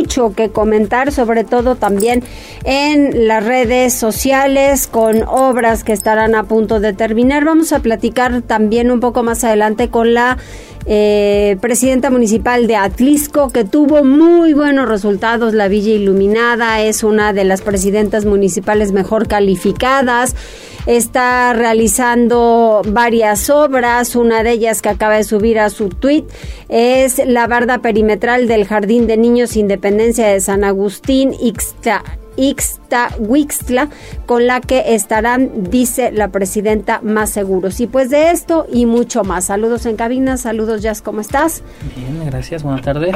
mucho que comentar, sobre todo también en las redes sociales con obras que estarán a punto de terminar. Vamos a platicar también un poco más adelante con la eh, presidenta municipal de Atlisco, que tuvo muy buenos resultados. La Villa Iluminada es una de las presidentas municipales mejor calificadas. Está realizando varias obras. Una de ellas que acaba de subir a su tweet es la barda perimetral del Jardín de Niños Independencia de San Agustín, Ixta Ixtahuixtla, con la que estarán, dice la presidenta, más seguros. Y pues de esto y mucho más. Saludos en cabina, saludos Jazz, ¿cómo estás? Bien, gracias, buenas tardes.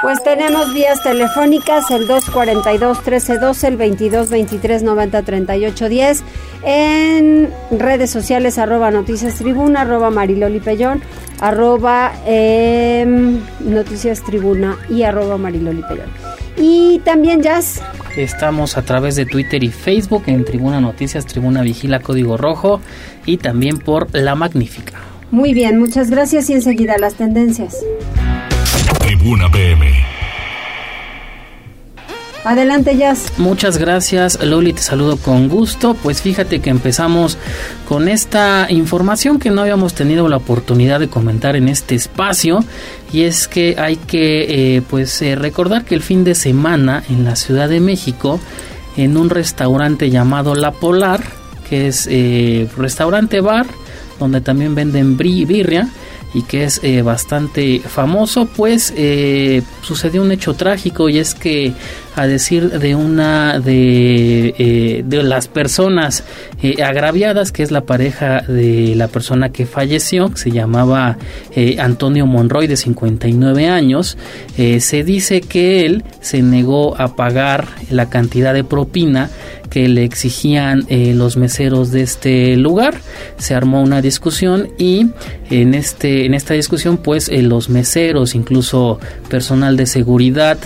Pues tenemos vías telefónicas el 242-1312, el 22-23-90-38-10, en redes sociales arroba noticias tribuna, arroba mariloli pellón, arroba em, noticias tribuna y arroba mariloli pellón. Y también Jazz. Estamos a través de Twitter y Facebook en Tribuna Noticias, Tribuna Vigila Código Rojo y también por La Magnífica. Muy bien, muchas gracias y enseguida las tendencias. Tribuna PM. Adelante, Jazz. Muchas gracias, Loli, te saludo con gusto. Pues fíjate que empezamos con esta información que no habíamos tenido la oportunidad de comentar en este espacio y es que hay que eh, pues eh, recordar que el fin de semana en la Ciudad de México en un restaurante llamado La Polar, que es eh, restaurante bar donde también venden birria, y que es eh, bastante famoso, pues eh, sucedió un hecho trágico y es que a decir de una de, eh, de las personas agraviadas, que es la pareja de la persona que falleció, que se llamaba Antonio Monroy de 59 años, se dice que él se negó a pagar la cantidad de propina que le exigían eh, los meseros de este lugar. Se armó una discusión y en este en esta discusión pues eh, los meseros, incluso personal de seguridad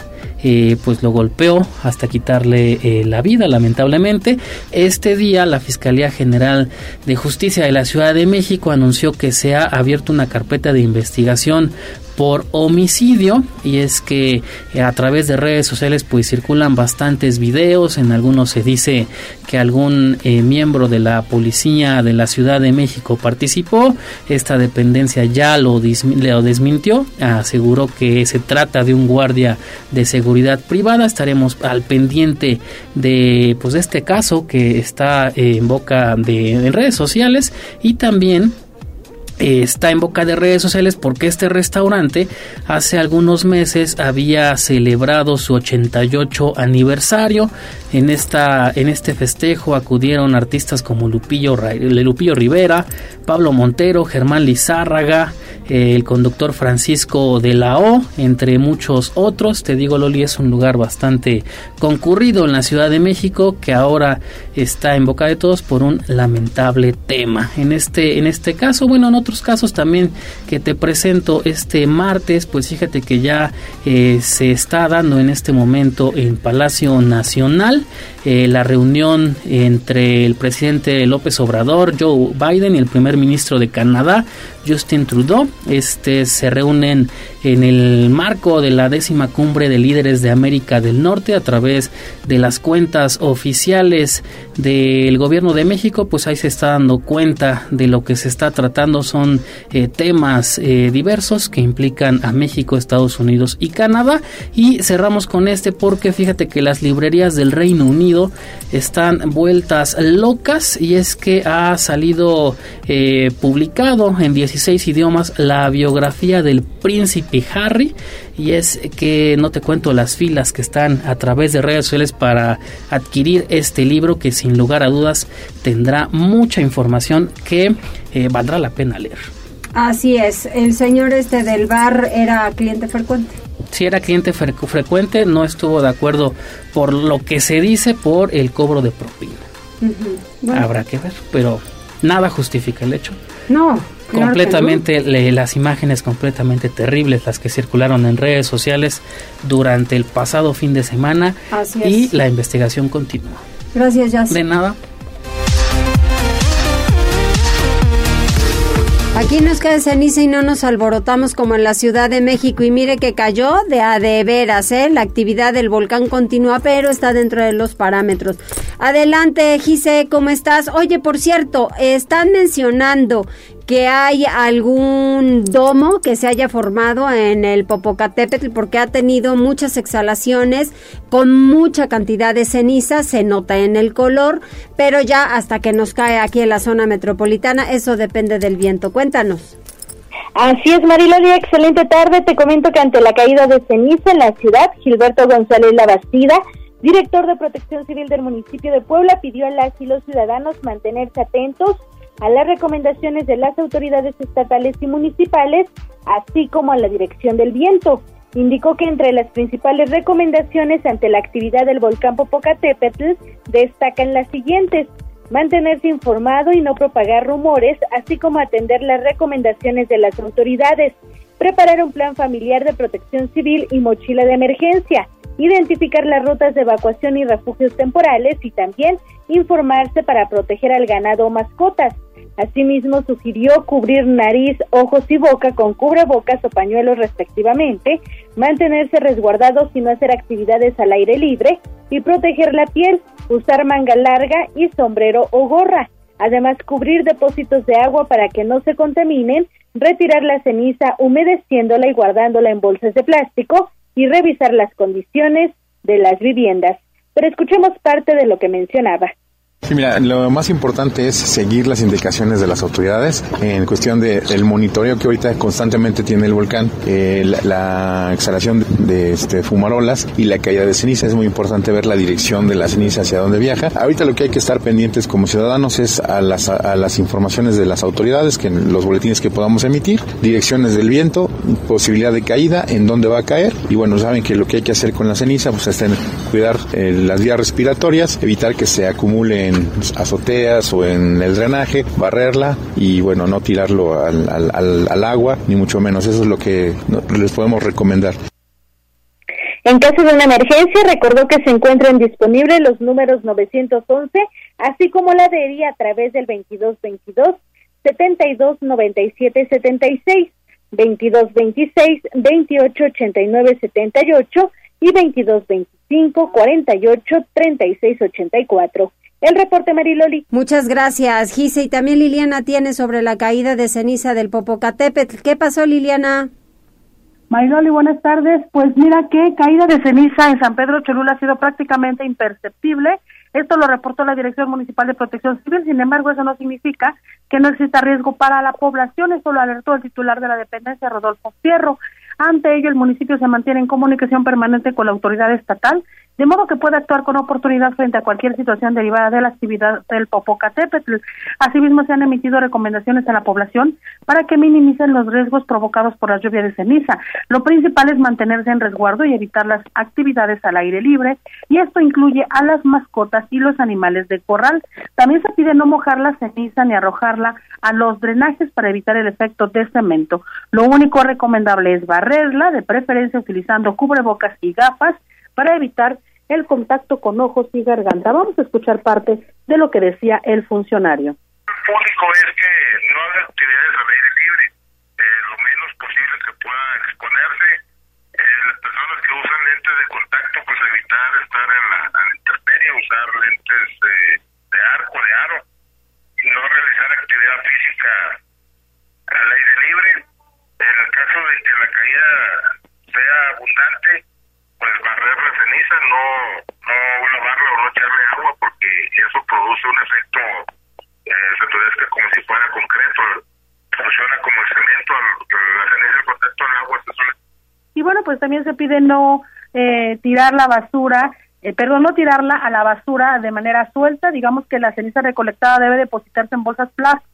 eh, pues lo golpeó hasta quitarle la vida lamentablemente. Este día la Fiscalía General de Justicia de la Ciudad de México anunció que se ha abierto una carpeta de investigación por homicidio y es que a través de redes sociales pues circulan bastantes videos. En algunos se dice que algún eh, miembro de la policía de la Ciudad de México participó. Esta dependencia ya lo, desmintió. Aseguró que se trata de un guardia de seguridad privada. Estaremos al pendiente de pues este caso que está en boca de redes sociales. Y también está en boca de redes sociales porque este restaurante hace algunos meses había celebrado su 88 aniversario. En, esta, en este festejo acudieron artistas como Lupillo, Lupillo Rivera, Pablo Montero, Germán Lizárraga, el conductor Francisco de la O, entre muchos otros. Te digo, Loli es un lugar bastante concurrido en la Ciudad de México que ahora está en boca de todos por un lamentable tema. En este, en este caso, bueno, en otros casos también que te presento este martes, pues fíjate que ya eh, se está dando en este momento en Palacio Nacional eh, la reunión entre el presidente López Obrador, Joe Biden y el primer ministro de Canadá, Justin Trudeau. Este se reúnen en el marco de la décima cumbre de líderes de América del Norte a través de las cuentas oficiales del gobierno de México, pues ahí se está dando cuenta de lo que se está tratando. Son eh, temas eh, diversos que implican a México, Estados Unidos y Canadá. Y cerramos con este porque fíjate que las librerías del Reino Unido están vueltas locas y es que ha salido eh, publicado en 16 idiomas la biografía del príncipe Harry y es que no te cuento las filas que están a través de redes sociales para adquirir este libro que sin lugar a dudas tendrá mucha información que eh, valdrá la pena leer. Así es, el señor este del bar era cliente frecuente. Si era cliente frecuente, no estuvo de acuerdo por lo que se dice por el cobro de propina. Habrá que ver, pero nada justifica el hecho. No. Completamente las imágenes completamente terribles las que circularon en redes sociales durante el pasado fin de semana y la investigación continúa. Gracias, Jazz. De nada. Aquí nos cae ceniza y no nos alborotamos como en la Ciudad de México. Y mire que cayó de a de veras, ¿eh? La actividad del volcán continúa, pero está dentro de los parámetros. Adelante, Gise, ¿cómo estás? Oye, por cierto, están mencionando que hay algún domo que se haya formado en el Popocatépetl porque ha tenido muchas exhalaciones con mucha cantidad de ceniza, se nota en el color, pero ya hasta que nos cae aquí en la zona metropolitana, eso depende del viento. Cuéntanos. Así es, Mariloli, excelente tarde. Te comento que ante la caída de ceniza en la ciudad, Gilberto González Labastida, director de Protección Civil del municipio de Puebla, pidió a las y los ciudadanos mantenerse atentos a las recomendaciones de las autoridades estatales y municipales, así como a la dirección del viento. Indicó que entre las principales recomendaciones ante la actividad del volcán Popocatépetl destacan las siguientes: mantenerse informado y no propagar rumores, así como atender las recomendaciones de las autoridades, preparar un plan familiar de protección civil y mochila de emergencia, identificar las rutas de evacuación y refugios temporales y también informarse para proteger al ganado o mascotas. Asimismo, sugirió cubrir nariz, ojos y boca con cubrebocas o pañuelos respectivamente, mantenerse resguardados y no hacer actividades al aire libre y proteger la piel, usar manga larga y sombrero o gorra. Además, cubrir depósitos de agua para que no se contaminen, retirar la ceniza humedeciéndola y guardándola en bolsas de plástico y revisar las condiciones de las viviendas. Pero escuchemos parte de lo que mencionaba. Sí, mira, lo más importante es seguir las indicaciones de las autoridades en cuestión del monitoreo que ahorita constantemente tiene el volcán, eh, la, exhalación de, este, fumarolas y la caída de ceniza. Es muy importante ver la dirección de la ceniza hacia dónde viaja. Ahorita lo que hay que estar pendientes como ciudadanos es a las, a las informaciones de las autoridades, que los boletines que podamos emitir, direcciones del viento, posibilidad de caída, en dónde va a caer. Y bueno, saben que lo que hay que hacer con la ceniza pues es cuidar eh, las vías respiratorias, evitar que se acumule azoteas o en el drenaje, barrerla y bueno, no tirarlo al, al, agua, ni mucho menos. Eso es lo que les podemos recomendar. En caso de una emergencia, recordó que se encuentran disponibles los números 911, así como la adhería a través del 2222 7297 76, 2226 2889 78 y 2225 48 36 84. El reporte Mariloli. Muchas gracias, Gise. Y también Liliana tiene sobre la caída de ceniza del Popocatépetl. ¿Qué pasó, Liliana? Mariloli, buenas tardes. Pues mira que caída de ceniza en San Pedro Cholula ha sido prácticamente imperceptible. Esto lo reportó la Dirección Municipal de Protección Civil, sin embargo, eso no significa que no exista riesgo para la población, eso lo alertó el titular de la dependencia, Rodolfo Fierro. Ante ello, el municipio se mantiene en comunicación permanente con la autoridad estatal de modo que pueda actuar con oportunidad frente a cualquier situación derivada de la actividad del Popocatépetl. Asimismo, se han emitido recomendaciones a la población para que minimicen los riesgos provocados por la lluvia de ceniza. Lo principal es mantenerse en resguardo y evitar las actividades al aire libre, y esto incluye a las mascotas y los animales de corral. También se pide no mojar la ceniza ni arrojarla a los drenajes para evitar el efecto de cemento. Lo único recomendable es barrerla, de preferencia utilizando cubrebocas y gafas, para evitar el contacto con ojos y garganta. Vamos a escuchar parte de lo que decía el funcionario. público es que no haga actividades al aire libre, eh, lo menos posible que pueda exponerse. Eh, las personas que usan lentes de contacto, pues evitar estar en la, en usar lentes de arco, de aro, y no realizar actividad física al aire libre. En el caso de que la caída sea abundante, pues barrer la ceniza, no, no lavarla o no echarle agua porque eso produce un efecto, eh, se que como si fuera concreto, funciona como el cemento, la ceniza en contacto al agua se suele... Y pues también se pide no eh, tirar la basura, eh, perdón, no tirarla a la basura de manera suelta, digamos que la ceniza recolectada debe depositarse en bolsas plásticas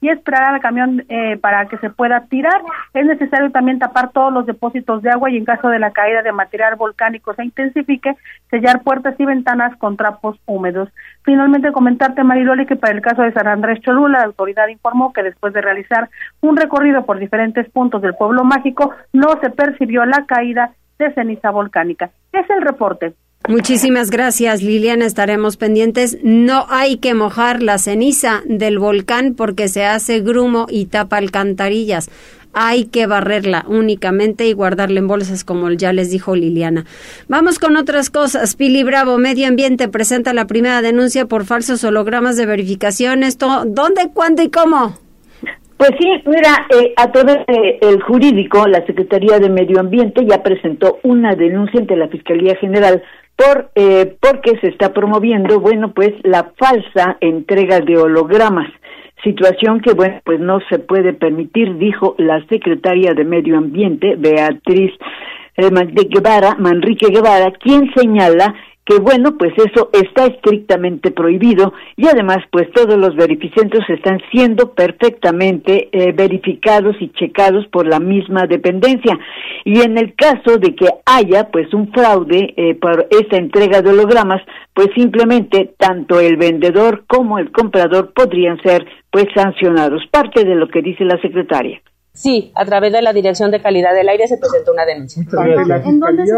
y esperar al camión eh, para que se pueda tirar. Es necesario también tapar todos los depósitos de agua y en caso de la caída de material volcánico se intensifique, sellar puertas y ventanas con trapos húmedos. Finalmente, comentarte, Mariloli, que para el caso de San Andrés Cholula, la autoridad informó que después de realizar un recorrido por diferentes puntos del pueblo mágico, no se percibió la caída de ceniza volcánica. Es el reporte. Muchísimas gracias, Liliana. Estaremos pendientes. No hay que mojar la ceniza del volcán porque se hace grumo y tapa alcantarillas. Hay que barrerla únicamente y guardarla en bolsas, como ya les dijo Liliana. Vamos con otras cosas. Pili Bravo, Medio Ambiente, presenta la primera denuncia por falsos hologramas de verificación. Esto, ¿dónde, cuándo y cómo? Pues sí, mira, eh, a través del jurídico, la Secretaría de Medio Ambiente ya presentó una denuncia ante la Fiscalía General por eh, porque se está promoviendo, bueno, pues la falsa entrega de hologramas, situación que, bueno, pues no se puede permitir, dijo la secretaria de Medio Ambiente, Beatriz eh, Guevara, Manrique Guevara, quien señala que bueno, pues eso está estrictamente prohibido y además pues todos los verificentros están siendo perfectamente eh, verificados y checados por la misma dependencia. Y en el caso de que haya pues un fraude eh, por esta entrega de hologramas, pues simplemente tanto el vendedor como el comprador podrían ser pues sancionados. Parte de lo que dice la secretaria. Sí, a través de la Dirección de Calidad del Aire se presentó una denuncia. ¿Ante la fiscalía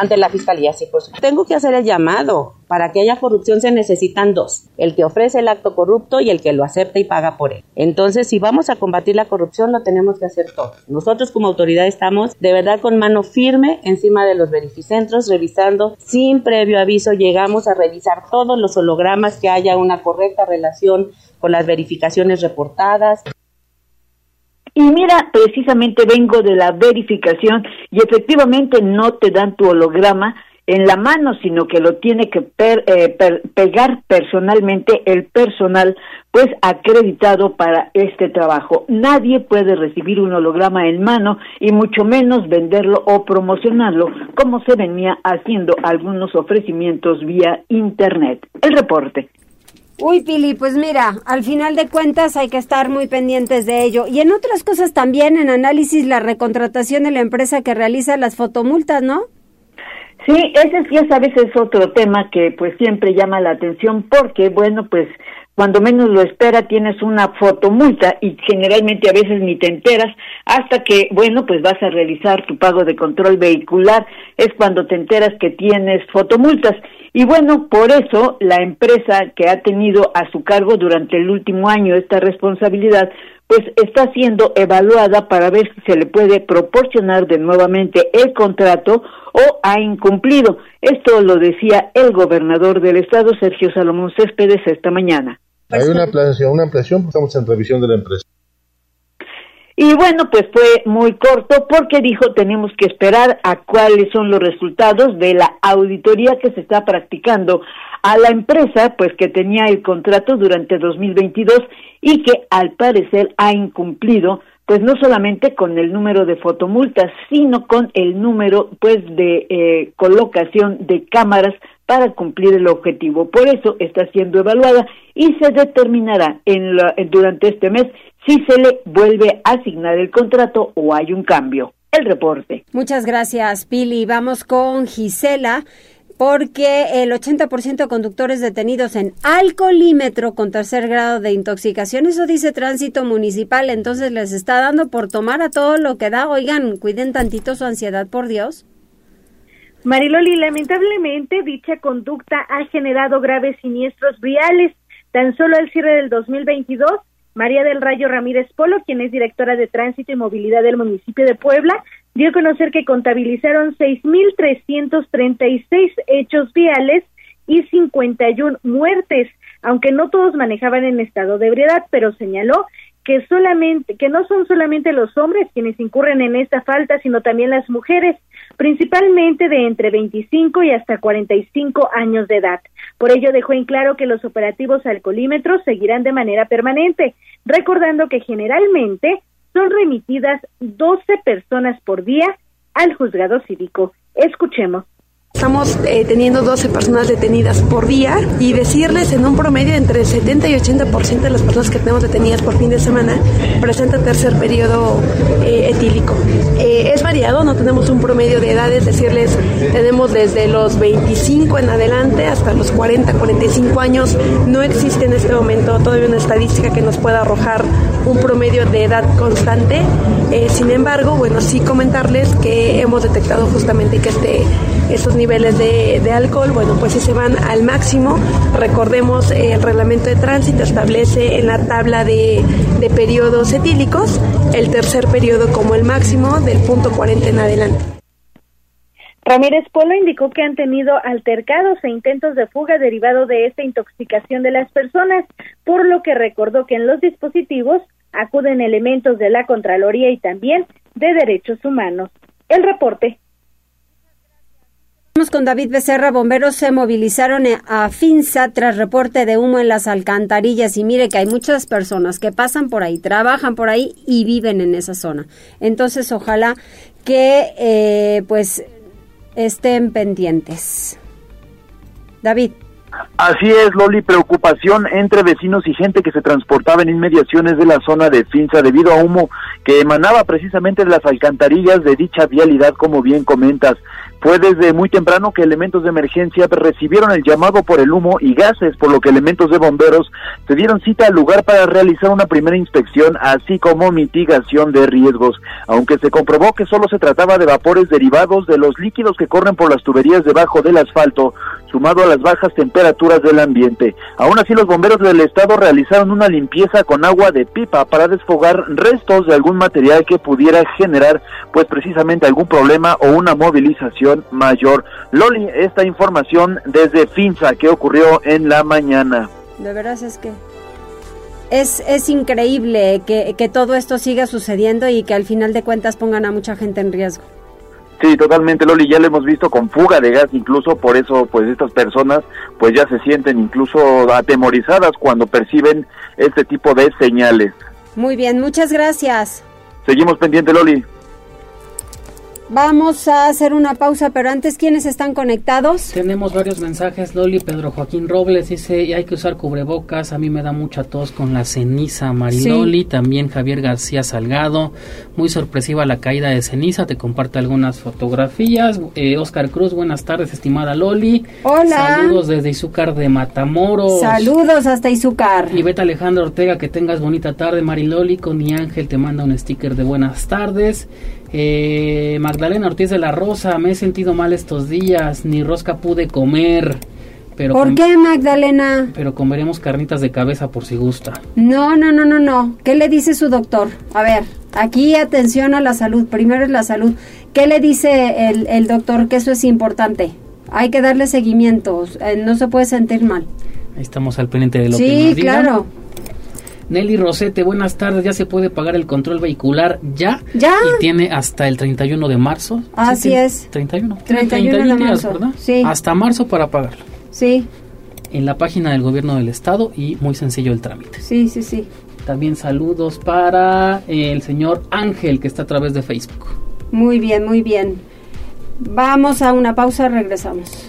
ante, la fiscalía, sí, por supuesto. Tengo que hacer el llamado. Para que haya corrupción se necesitan dos, el que ofrece el acto corrupto y el que lo acepta y paga por él. Entonces, si vamos a combatir la corrupción, lo tenemos que hacer todo. Nosotros como autoridad estamos de verdad con mano firme encima de los verificentros, revisando sin previo aviso, llegamos a revisar todos los hologramas, que haya una correcta relación con las verificaciones reportadas. Y mira, precisamente vengo de la verificación y efectivamente no te dan tu holograma en la mano, sino que lo tiene que eh, pegar personalmente el personal, pues acreditado para este trabajo. Nadie puede recibir un holograma en mano y mucho menos venderlo o promocionarlo, como se venía haciendo algunos ofrecimientos vía Internet. El reporte. Uy, Pili, pues mira, al final de cuentas hay que estar muy pendientes de ello. Y en otras cosas también, en análisis, la recontratación de la empresa que realiza las fotomultas, ¿no? Sí, ese ya sabes es otro tema que pues siempre llama la atención porque, bueno, pues cuando menos lo espera tienes una fotomulta y generalmente a veces ni te enteras hasta que, bueno, pues vas a realizar tu pago de control vehicular, es cuando te enteras que tienes fotomultas. Y bueno, por eso la empresa que ha tenido a su cargo durante el último año esta responsabilidad, pues está siendo evaluada para ver si se le puede proporcionar de nuevamente el contrato o ha incumplido. Esto lo decía el gobernador del estado, Sergio Salomón Céspedes, esta mañana. Hay una ampliación, una ampliación, estamos en revisión de la empresa. Y bueno, pues fue muy corto porque dijo tenemos que esperar a cuáles son los resultados de la auditoría que se está practicando a la empresa, pues que tenía el contrato durante 2022 y que al parecer ha incumplido pues no solamente con el número de fotomultas, sino con el número pues de eh, colocación de cámaras para cumplir el objetivo. Por eso está siendo evaluada y se determinará en durante este mes si se le vuelve a asignar el contrato o hay un cambio. El reporte. Muchas gracias, Pili. Vamos con Gisela porque el 80% de conductores detenidos en alcoholímetro con tercer grado de intoxicación, eso dice tránsito municipal, entonces les está dando por tomar a todo lo que da. Oigan, cuiden tantito su ansiedad, por Dios. Mariloli, lamentablemente dicha conducta ha generado graves siniestros viales. Tan solo al cierre del 2022, María del Rayo Ramírez Polo, quien es directora de Tránsito y Movilidad del municipio de Puebla, dio a conocer que contabilizaron 6.336 hechos viales y 51 muertes, aunque no todos manejaban en estado de ebriedad, pero señaló que solamente que no son solamente los hombres quienes incurren en esta falta, sino también las mujeres, principalmente de entre 25 y hasta 45 años de edad. Por ello dejó en claro que los operativos alcoholímetros seguirán de manera permanente, recordando que generalmente son remitidas 12 personas por día al juzgado cívico. Escuchemos. Estamos eh, teniendo 12 personas detenidas por día y decirles en un promedio entre 70 y 80% de las personas que tenemos detenidas por fin de semana presenta tercer periodo eh, etílico. Eh, es variado, no tenemos un promedio de edades, decirles tenemos desde los 25 en adelante hasta los 40, 45 años. No existe en este momento todavía una estadística que nos pueda arrojar un promedio de edad constante. sin embargo, bueno, sí comentarles que hemos detectado justamente que este esos niveles de, alcohol, bueno, pues si se van al máximo, recordemos el reglamento de tránsito establece en la tabla de, de periodos etílicos el tercer periodo como el máximo del punto 40 en adelante. Ramírez Polo indicó que han tenido altercados e intentos de fuga derivado de esta intoxicación de las personas, por lo que recordó que en los dispositivos acuden elementos de la Contraloría y también de Derechos Humanos. El reporte. Con David Becerra. Bomberos se movilizaron a Finza tras reporte de humo en las alcantarillas y mire que hay muchas personas que pasan por ahí, trabajan por ahí y viven en esa zona. Entonces, ojalá que eh, pues estén pendientes. David. Así es, Loli, preocupación entre vecinos y gente que se transportaba en inmediaciones de la zona de Finza debido a humo que emanaba precisamente de las alcantarillas de dicha vialidad, como bien comentas. Fue desde muy temprano que elementos de emergencia recibieron el llamado por el humo y gases, por lo que elementos de bomberos se dieron cita al lugar para realizar una primera inspección, así como mitigación de riesgos. Aunque se comprobó que solo se trataba de vapores derivados de los líquidos que corren por las tuberías debajo del asfalto, sumado a las bajas temperaturas del ambiente. Aún así, los bomberos del estado realizaron una limpieza con agua de pipa para desfogar restos de algún material que pudiera generar, pues precisamente algún problema o una movilización mayor. Loli, esta información desde Finza que ocurrió en la mañana. De veras es que es, es increíble que, que todo esto siga sucediendo y que al final de cuentas pongan a mucha gente en riesgo. Sí, totalmente, Loli, ya lo hemos visto con fuga de gas, incluso por eso, pues estas personas, pues ya se sienten incluso atemorizadas cuando perciben este tipo de señales. Muy bien, muchas gracias. Seguimos pendiente, Loli. Vamos a hacer una pausa, pero antes, ¿quiénes están conectados? Tenemos varios mensajes. Loli Pedro Joaquín Robles dice, hay que usar cubrebocas, a mí me da mucha tos con la ceniza Mariloli. Sí. También Javier García Salgado, muy sorpresiva la caída de ceniza, te comparte algunas fotografías. Eh, Oscar Cruz, buenas tardes, estimada Loli. Hola. Saludos desde Izúcar de Matamoros. Saludos hasta Izúcar. Y Beta Alejandro Ortega, que tengas bonita tarde, Mariloli. Con mi ángel te manda un sticker de buenas tardes. Eh, Magdalena Ortiz de la Rosa, me he sentido mal estos días, ni rosca pude comer. Pero ¿Por qué, Magdalena? Pero comeremos carnitas de cabeza por si gusta. No, no, no, no, no. ¿Qué le dice su doctor? A ver, aquí atención a la salud. Primero es la salud. ¿Qué le dice el, el doctor? Que eso es importante. Hay que darle seguimiento. Eh, no se puede sentir mal. Ahí estamos al pendiente de lo sí, que nos Sí, claro. Nelly Rosete, buenas tardes. Ya se puede pagar el control vehicular ya. Ya. Y tiene hasta el 31 de marzo. Así ¿Sí es. 31. 31, 31 de días, marzo. ¿verdad? Sí. Hasta marzo para pagarlo. Sí. En la página del gobierno del estado y muy sencillo el trámite. Sí, sí, sí. También saludos para el señor Ángel que está a través de Facebook. Muy bien, muy bien. Vamos a una pausa, regresamos.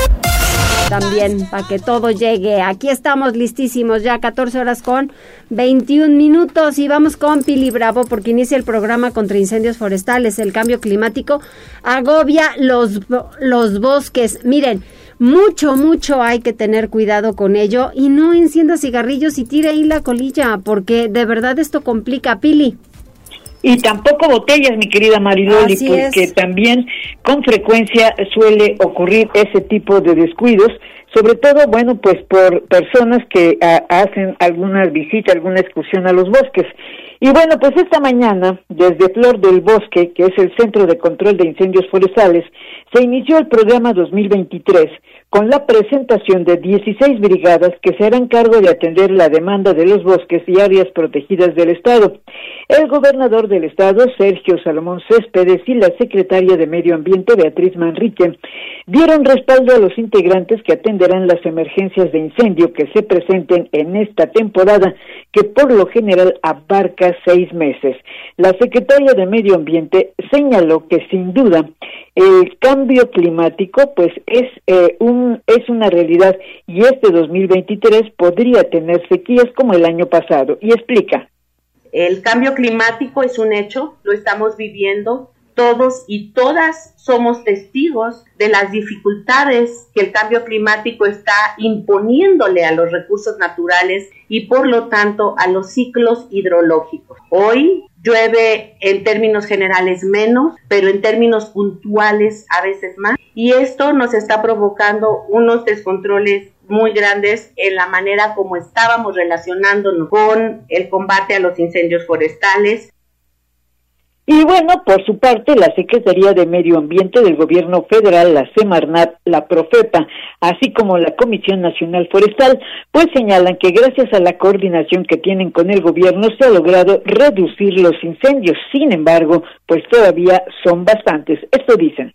también para que todo llegue. Aquí estamos listísimos ya 14 horas con 21 minutos y vamos con Pili Bravo porque inicia el programa contra incendios forestales. El cambio climático agobia los, los bosques. Miren, mucho, mucho hay que tener cuidado con ello y no encienda cigarrillos y tire ahí la colilla porque de verdad esto complica, Pili. Y tampoco botellas, mi querida Mariloli, Así porque es. también con frecuencia suele ocurrir ese tipo de descuidos, sobre todo, bueno, pues por personas que ah, hacen alguna visita, alguna excursión a los bosques. Y bueno, pues esta mañana, desde Flor del Bosque, que es el Centro de Control de Incendios Forestales, se inició el programa 2023 con la presentación de 16 brigadas que se harán cargo de atender la demanda de los bosques y áreas protegidas del Estado. El gobernador del Estado, Sergio Salomón Céspedes, y la secretaria de Medio Ambiente, Beatriz Manrique, dieron respaldo a los integrantes que atenderán las emergencias de incendio que se presenten en esta temporada, que por lo general apenas seis meses. La secretaria de Medio Ambiente señaló que sin duda el cambio climático pues es eh, un es una realidad y este 2023 podría tener sequías como el año pasado. Y explica. El cambio climático es un hecho, lo estamos viviendo todos y todas somos testigos de las dificultades que el cambio climático está imponiéndole a los recursos naturales y por lo tanto a los ciclos hidrológicos. Hoy llueve en términos generales menos, pero en términos puntuales a veces más. Y esto nos está provocando unos descontroles muy grandes en la manera como estábamos relacionándonos con el combate a los incendios forestales. Y bueno, por su parte, la Secretaría de Medio Ambiente del Gobierno Federal, la Semarnat, la Profepa, así como la Comisión Nacional Forestal, pues señalan que gracias a la coordinación que tienen con el gobierno se ha logrado reducir los incendios. Sin embargo, pues todavía son bastantes. Esto dicen.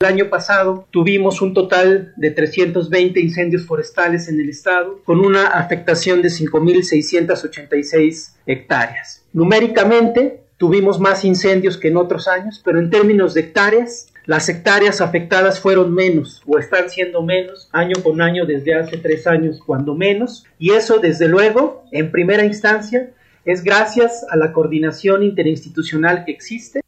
El año pasado tuvimos un total de 320 incendios forestales en el estado, con una afectación de 5.686 hectáreas. Numéricamente, tuvimos más incendios que en otros años, pero en términos de hectáreas, las hectáreas afectadas fueron menos o están siendo menos año con año desde hace tres años, cuando menos, y eso desde luego, en primera instancia, es gracias a la coordinación interinstitucional que existe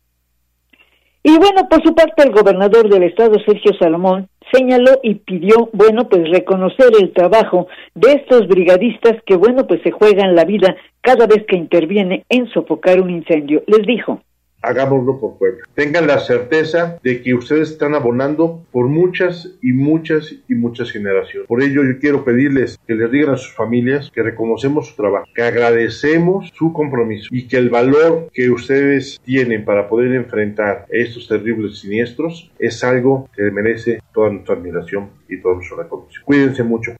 y bueno, por su parte, el gobernador del estado, Sergio Salomón, señaló y pidió, bueno, pues reconocer el trabajo de estos brigadistas que, bueno, pues se juegan la vida cada vez que interviene en sofocar un incendio. Les dijo hagámoslo por Puebla. Tengan la certeza de que ustedes están abonando por muchas y muchas y muchas generaciones. Por ello yo quiero pedirles que les digan a sus familias que reconocemos su trabajo, que agradecemos su compromiso y que el valor que ustedes tienen para poder enfrentar estos terribles siniestros es algo que merece toda nuestra admiración y toda nuestra reconocimiento. Cuídense mucho.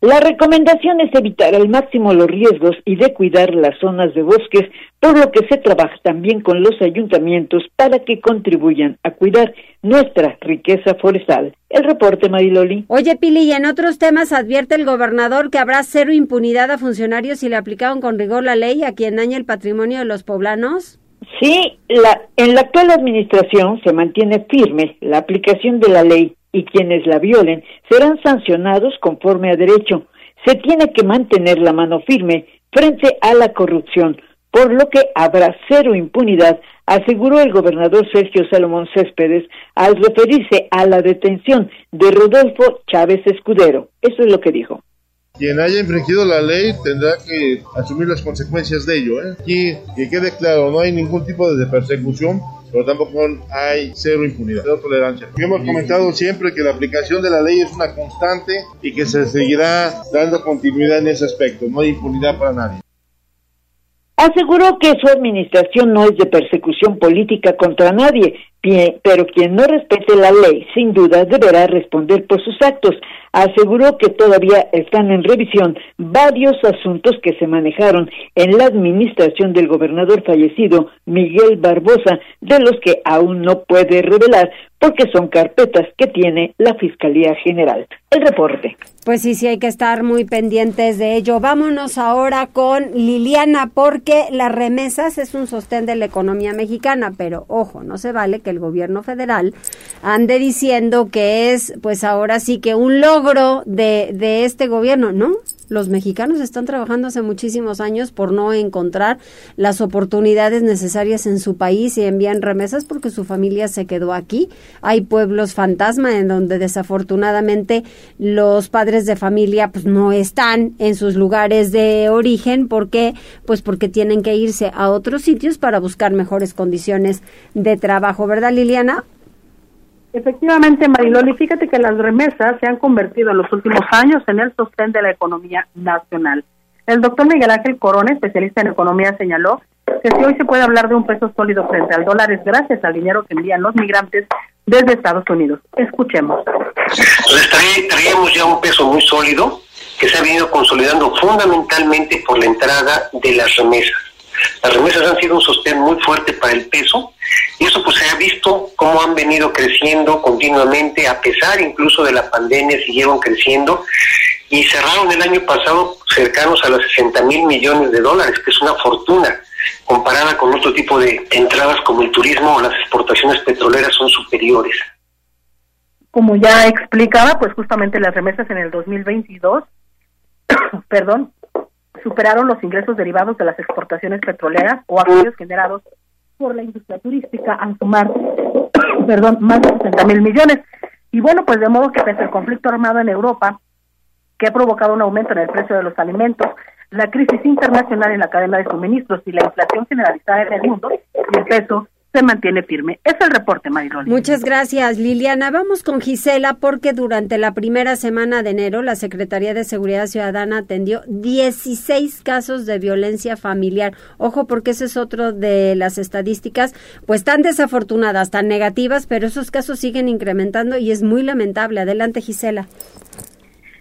La recomendación es evitar al máximo los riesgos y de cuidar las zonas de bosques, por lo que se trabaja también con los ayuntamientos para que contribuyan a cuidar nuestra riqueza forestal. El reporte, Mariloli. Oye, Pili, y en otros temas advierte el gobernador que habrá cero impunidad a funcionarios si le aplicaron con rigor la ley a quien daña el patrimonio de los poblanos. Sí, la, en la actual administración se mantiene firme la aplicación de la ley y quienes la violen serán sancionados conforme a derecho. Se tiene que mantener la mano firme frente a la corrupción, por lo que habrá cero impunidad, aseguró el gobernador Sergio Salomón Céspedes al referirse a la detención de Rodolfo Chávez Escudero. Eso es lo que dijo. Quien haya infringido la ley tendrá que asumir las consecuencias de ello. ¿eh? Y que quede claro, no hay ningún tipo de persecución pero tampoco hay cero impunidad, cero tolerancia. Hemos comentado siempre que la aplicación de la ley es una constante y que se seguirá dando continuidad en ese aspecto, no hay impunidad para nadie. Aseguró que su administración no es de persecución política contra nadie, pero quien no respete la ley sin duda deberá responder por sus actos. Aseguró que todavía están en revisión varios asuntos que se manejaron en la administración del gobernador fallecido Miguel Barbosa, de los que aún no puede revelar porque son carpetas que tiene la Fiscalía General. El reporte. Pues sí, sí, hay que estar muy pendientes de ello. Vámonos ahora con Liliana, porque las remesas es un sostén de la economía mexicana, pero ojo, no se vale que el gobierno federal ande diciendo que es, pues ahora sí que un logro de, de este gobierno, ¿no? Los mexicanos están trabajando hace muchísimos años por no encontrar las oportunidades necesarias en su país y envían remesas porque su familia se quedó aquí. Hay pueblos fantasma en donde desafortunadamente los padres de familia pues no están en sus lugares de origen porque pues porque tienen que irse a otros sitios para buscar mejores condiciones de trabajo, ¿verdad Liliana? Efectivamente, Mariloli, fíjate que las remesas se han convertido en los últimos años en el sostén de la economía nacional. El doctor Miguel Ángel Corona, especialista en economía, señaló que si hoy se puede hablar de un peso sólido frente al dólar es gracias al dinero que envían los migrantes desde Estados Unidos. Escuchemos. Entonces ya un peso muy sólido que se ha venido consolidando fundamentalmente por la entrada de las remesas. Las remesas han sido un sostén muy fuerte para el peso y eso pues se ha visto cómo han venido creciendo continuamente, a pesar incluso de la pandemia, siguieron creciendo y cerraron el año pasado cercanos a los 60 mil millones de dólares, que es una fortuna comparada con otro tipo de entradas como el turismo o las exportaciones petroleras son superiores. Como ya explicaba, pues justamente las remesas en el 2022, perdón, superaron los ingresos derivados de las exportaciones petroleras o aquellos generados por la industria turística al sumar, perdón, más de 60 mil millones. Y bueno, pues de modo que pese al conflicto armado en Europa, que ha provocado un aumento en el precio de los alimentos, la crisis internacional en la cadena de suministros y la inflación generalizada en el mundo, y el peso se mantiene firme. Es el reporte, Marilón. Muchas gracias, Liliana. Vamos con Gisela porque durante la primera semana de enero la Secretaría de Seguridad Ciudadana atendió 16 casos de violencia familiar. Ojo porque ese es otro de las estadísticas pues tan desafortunadas, tan negativas, pero esos casos siguen incrementando y es muy lamentable. Adelante, Gisela.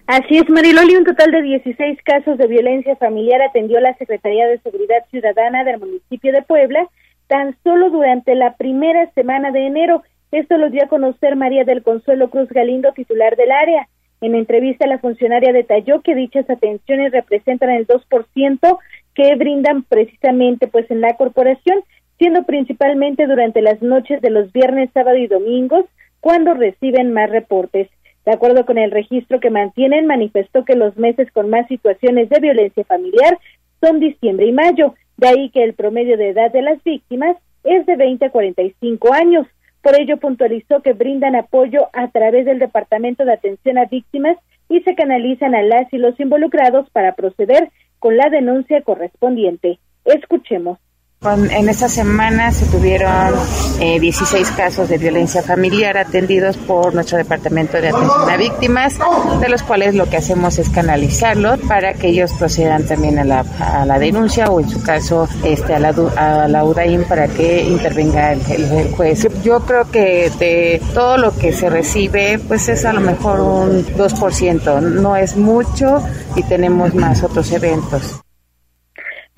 Así es, Mariloli, un total de 16 casos de violencia familiar atendió la Secretaría de Seguridad Ciudadana del municipio de Puebla tan solo durante la primera semana de enero. Esto lo dio a conocer María del Consuelo Cruz Galindo, titular del área. En entrevista, la funcionaria detalló que dichas atenciones representan el 2% que brindan precisamente pues en la corporación, siendo principalmente durante las noches de los viernes, sábado y domingos cuando reciben más reportes. De acuerdo con el registro que mantienen, manifestó que los meses con más situaciones de violencia familiar son diciembre y mayo, de ahí que el promedio de edad de las víctimas es de 20 a 45 años. Por ello puntualizó que brindan apoyo a través del Departamento de Atención a Víctimas y se canalizan a las y los involucrados para proceder con la denuncia correspondiente. Escuchemos en esta semana se tuvieron eh, 16 casos de violencia familiar atendidos por nuestro Departamento de Atención a Víctimas, de los cuales lo que hacemos es canalizarlos para que ellos procedan también a la, a la denuncia o en su caso este, a, la, a la UDAIM para que intervenga el, el, juez. Yo creo que de todo lo que se recibe, pues es a lo mejor un 2%, no es mucho y tenemos más otros eventos.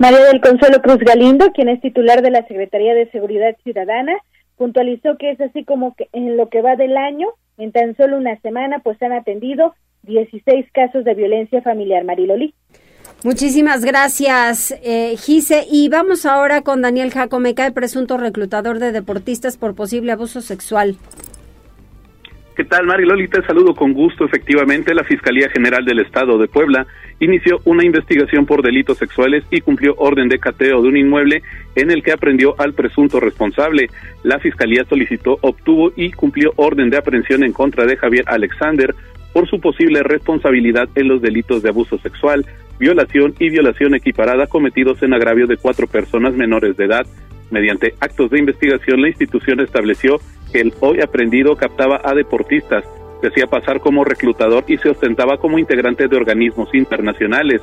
María del Consuelo Cruz Galindo, quien es titular de la Secretaría de Seguridad Ciudadana, puntualizó que es así como que en lo que va del año, en tan solo una semana, pues han atendido 16 casos de violencia familiar. Mariloli. Muchísimas gracias, eh, Gise. Y vamos ahora con Daniel Jacomeca, el presunto reclutador de deportistas por posible abuso sexual. ¿Qué tal, Mari Loli? Te saludo con gusto. Efectivamente, la Fiscalía General del Estado de Puebla inició una investigación por delitos sexuales y cumplió orden de cateo de un inmueble en el que aprendió al presunto responsable. La Fiscalía solicitó, obtuvo y cumplió orden de aprehensión en contra de Javier Alexander por su posible responsabilidad en los delitos de abuso sexual, violación y violación equiparada cometidos en agravio de cuatro personas menores de edad. Mediante actos de investigación, la institución estableció que el hoy aprendido captaba a deportistas, se hacía pasar como reclutador y se ostentaba como integrante de organismos internacionales.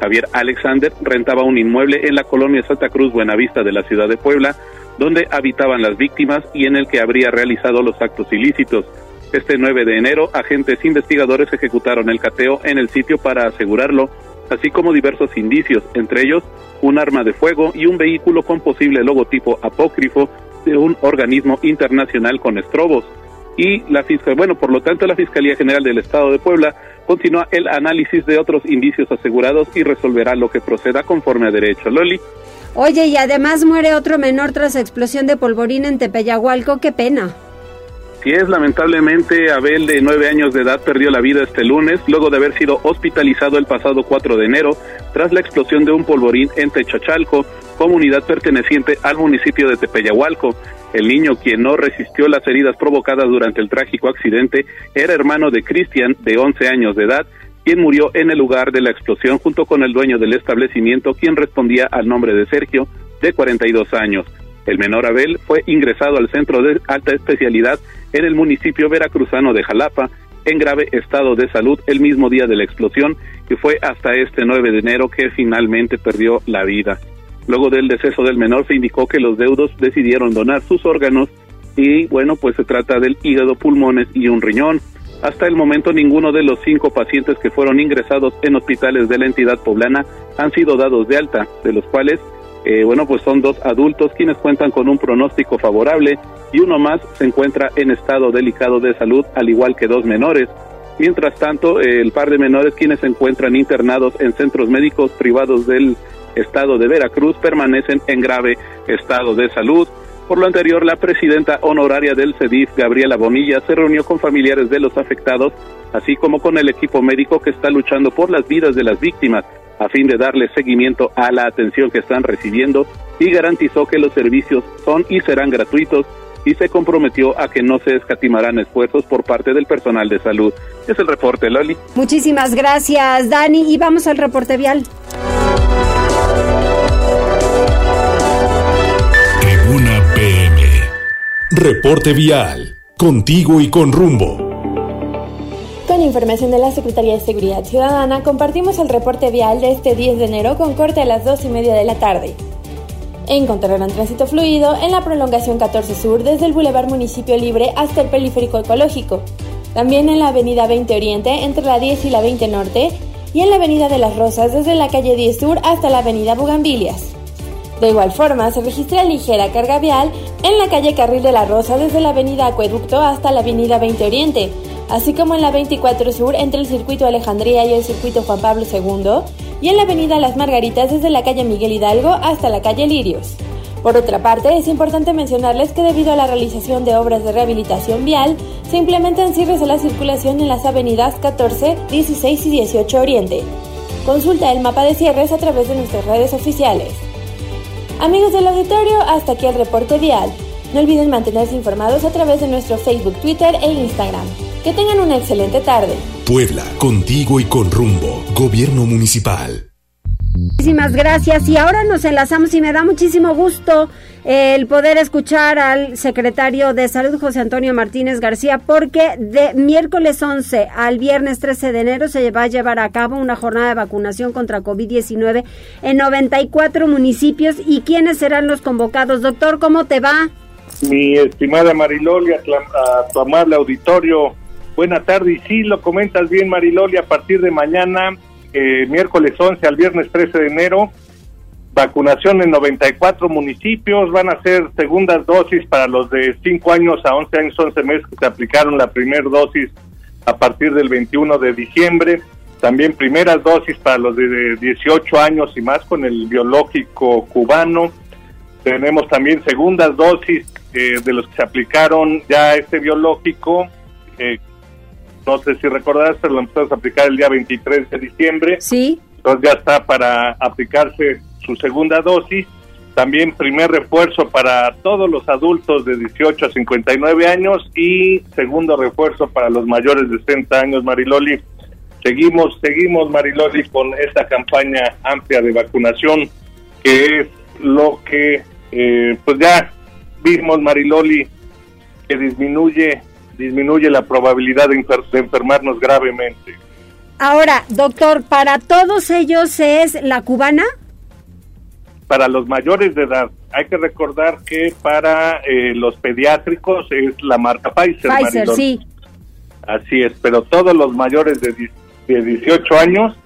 Javier Alexander rentaba un inmueble en la colonia Santa Cruz Buenavista de la ciudad de Puebla, donde habitaban las víctimas y en el que habría realizado los actos ilícitos. Este 9 de enero, agentes investigadores ejecutaron el cateo en el sitio para asegurarlo, así como diversos indicios, entre ellos un arma de fuego y un vehículo con posible logotipo apócrifo de un organismo internacional con estrobos. Y la fiscal, bueno, por lo tanto, la Fiscalía General del Estado de Puebla continúa el análisis de otros indicios asegurados y resolverá lo que proceda conforme a derecho. Loli. Oye, y además muere otro menor tras explosión de polvorín en Tepeyahualco, qué pena. Si es, lamentablemente, Abel, de nueve años de edad, perdió la vida este lunes, luego de haber sido hospitalizado el pasado 4 de enero, tras la explosión de un polvorín en Techachalco, comunidad perteneciente al municipio de Tepeyahualco. El niño, quien no resistió las heridas provocadas durante el trágico accidente, era hermano de Cristian, de 11 años de edad, quien murió en el lugar de la explosión junto con el dueño del establecimiento, quien respondía al nombre de Sergio, de 42 años. El menor Abel fue ingresado al centro de alta especialidad en el municipio veracruzano de Jalapa en grave estado de salud el mismo día de la explosión y fue hasta este 9 de enero que finalmente perdió la vida. Luego del deceso del menor se indicó que los deudos decidieron donar sus órganos y bueno, pues se trata del hígado, pulmones y un riñón. Hasta el momento ninguno de los cinco pacientes que fueron ingresados en hospitales de la entidad poblana han sido dados de alta, de los cuales eh, bueno, pues son dos adultos quienes cuentan con un pronóstico favorable y uno más se encuentra en estado delicado de salud, al igual que dos menores. Mientras tanto, el par de menores quienes se encuentran internados en centros médicos privados del estado de Veracruz permanecen en grave estado de salud. Por lo anterior, la presidenta honoraria del CEDIF, Gabriela Bonilla, se reunió con familiares de los afectados, así como con el equipo médico que está luchando por las vidas de las víctimas, a fin de darle seguimiento a la atención que están recibiendo y garantizó que los servicios son y serán gratuitos y se comprometió a que no se escatimarán esfuerzos por parte del personal de salud. Es el reporte, Loli. Muchísimas gracias, Dani. Y vamos al reporte vial. Tribuna PM. Reporte vial. Contigo y con rumbo. Con información de la Secretaría de Seguridad Ciudadana, compartimos el reporte vial de este 10 de enero con corte a las 2 y media de la tarde. Encontrarán tránsito fluido en la prolongación 14 Sur desde el Boulevard Municipio Libre hasta el Periférico Ecológico. También en la Avenida 20 Oriente entre la 10 y la 20 Norte y en la Avenida de las Rosas desde la calle 10 Sur hasta la Avenida Bugambilias. De igual forma, se registra ligera carga vial en la calle Carril de la Rosa desde la Avenida Acueducto hasta la Avenida 20 Oriente, así como en la 24 Sur entre el Circuito Alejandría y el Circuito Juan Pablo II, y en la Avenida Las Margaritas desde la calle Miguel Hidalgo hasta la calle Lirios. Por otra parte, es importante mencionarles que debido a la realización de obras de rehabilitación vial, se implementan cierres a la circulación en las avenidas 14, 16 y 18 Oriente. Consulta el mapa de cierres a través de nuestras redes oficiales. Amigos del auditorio, hasta aquí el reporte vial. No olviden mantenerse informados a través de nuestro Facebook, Twitter e Instagram. Que tengan una excelente tarde. Puebla, contigo y con rumbo. Gobierno Municipal. Muchísimas gracias y ahora nos enlazamos y me da muchísimo gusto el poder escuchar al secretario de Salud José Antonio Martínez García porque de miércoles 11 al viernes 13 de enero se va a llevar a cabo una jornada de vacunación contra COVID-19 en 94 municipios y quiénes serán los convocados. Doctor, ¿cómo te va? Mi estimada Mariloli, a tu amable auditorio, buena tarde y sí, lo comentas bien Mariloli, a partir de mañana eh, miércoles 11 al viernes 13 de enero. Vacunación en 94 municipios. Van a ser segundas dosis para los de 5 años a 11 años, 11 meses que se aplicaron la primera dosis a partir del 21 de diciembre. También primeras dosis para los de 18 años y más con el biológico cubano. Tenemos también segundas dosis eh, de los que se aplicaron ya este biológico eh, no sé si recordarás, pero lo empezamos a aplicar el día 23 de diciembre. Sí. Entonces ya está para aplicarse su segunda dosis. También primer refuerzo para todos los adultos de 18 a 59 años y segundo refuerzo para los mayores de 60 años, Mariloli. Seguimos, seguimos, Mariloli, con esta campaña amplia de vacunación, que es lo que, eh, pues ya vimos, Mariloli, que disminuye disminuye la probabilidad de, enfermarnos gravemente. Ahora, doctor, ¿para todos ellos es la cubana? Para los mayores de edad. Hay que recordar que para eh, los pediátricos es la marca Pfizer. Pfizer, sí. Así es, pero todos los mayores de, de 18 años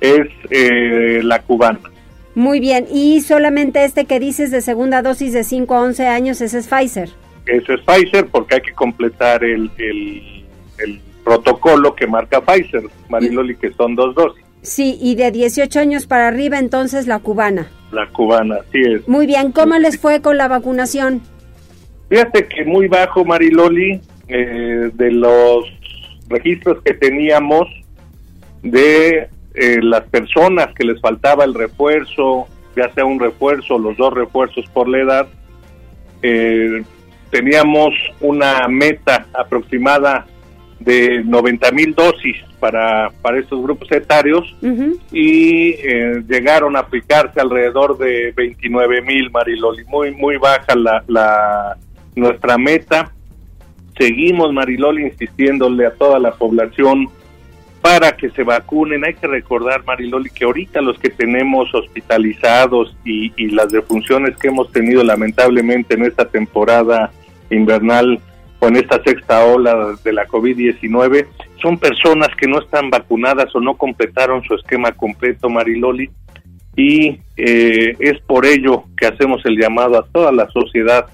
es eh, la cubana. Muy bien, y solamente este que dices de segunda dosis de 5 a 11 años, ese es Pfizer. Eso es Pfizer porque hay que completar el, el, protocolo que marca Pfizer, Mariloli, que son dos dosis. Sí, y de 18 años para arriba entonces la cubana. La cubana, sí es. Muy bien, ¿cómo les fue con la vacunación? Fíjate que muy bajo, Mariloli, eh, de los registros que teníamos de eh, las personas que les faltaba el refuerzo, ya sea un refuerzo o los dos refuerzos por la edad, eh, teníamos una meta aproximada de 90 mil dosis para, para estos grupos etarios y eh, llegaron a aplicarse alrededor de 29 mil Mariloli, muy, muy baja la, la, nuestra meta. Seguimos Mariloli insistiéndole a toda la población para que se vacunen. Hay que recordar, Mariloli, que ahorita los que tenemos hospitalizados y, y las defunciones que hemos tenido lamentablemente en esta temporada invernal con esta sexta ola de la COVID-19 son personas que no están vacunadas o no completaron su esquema completo, Mariloli, y eh, es por ello que hacemos el llamado a toda la sociedad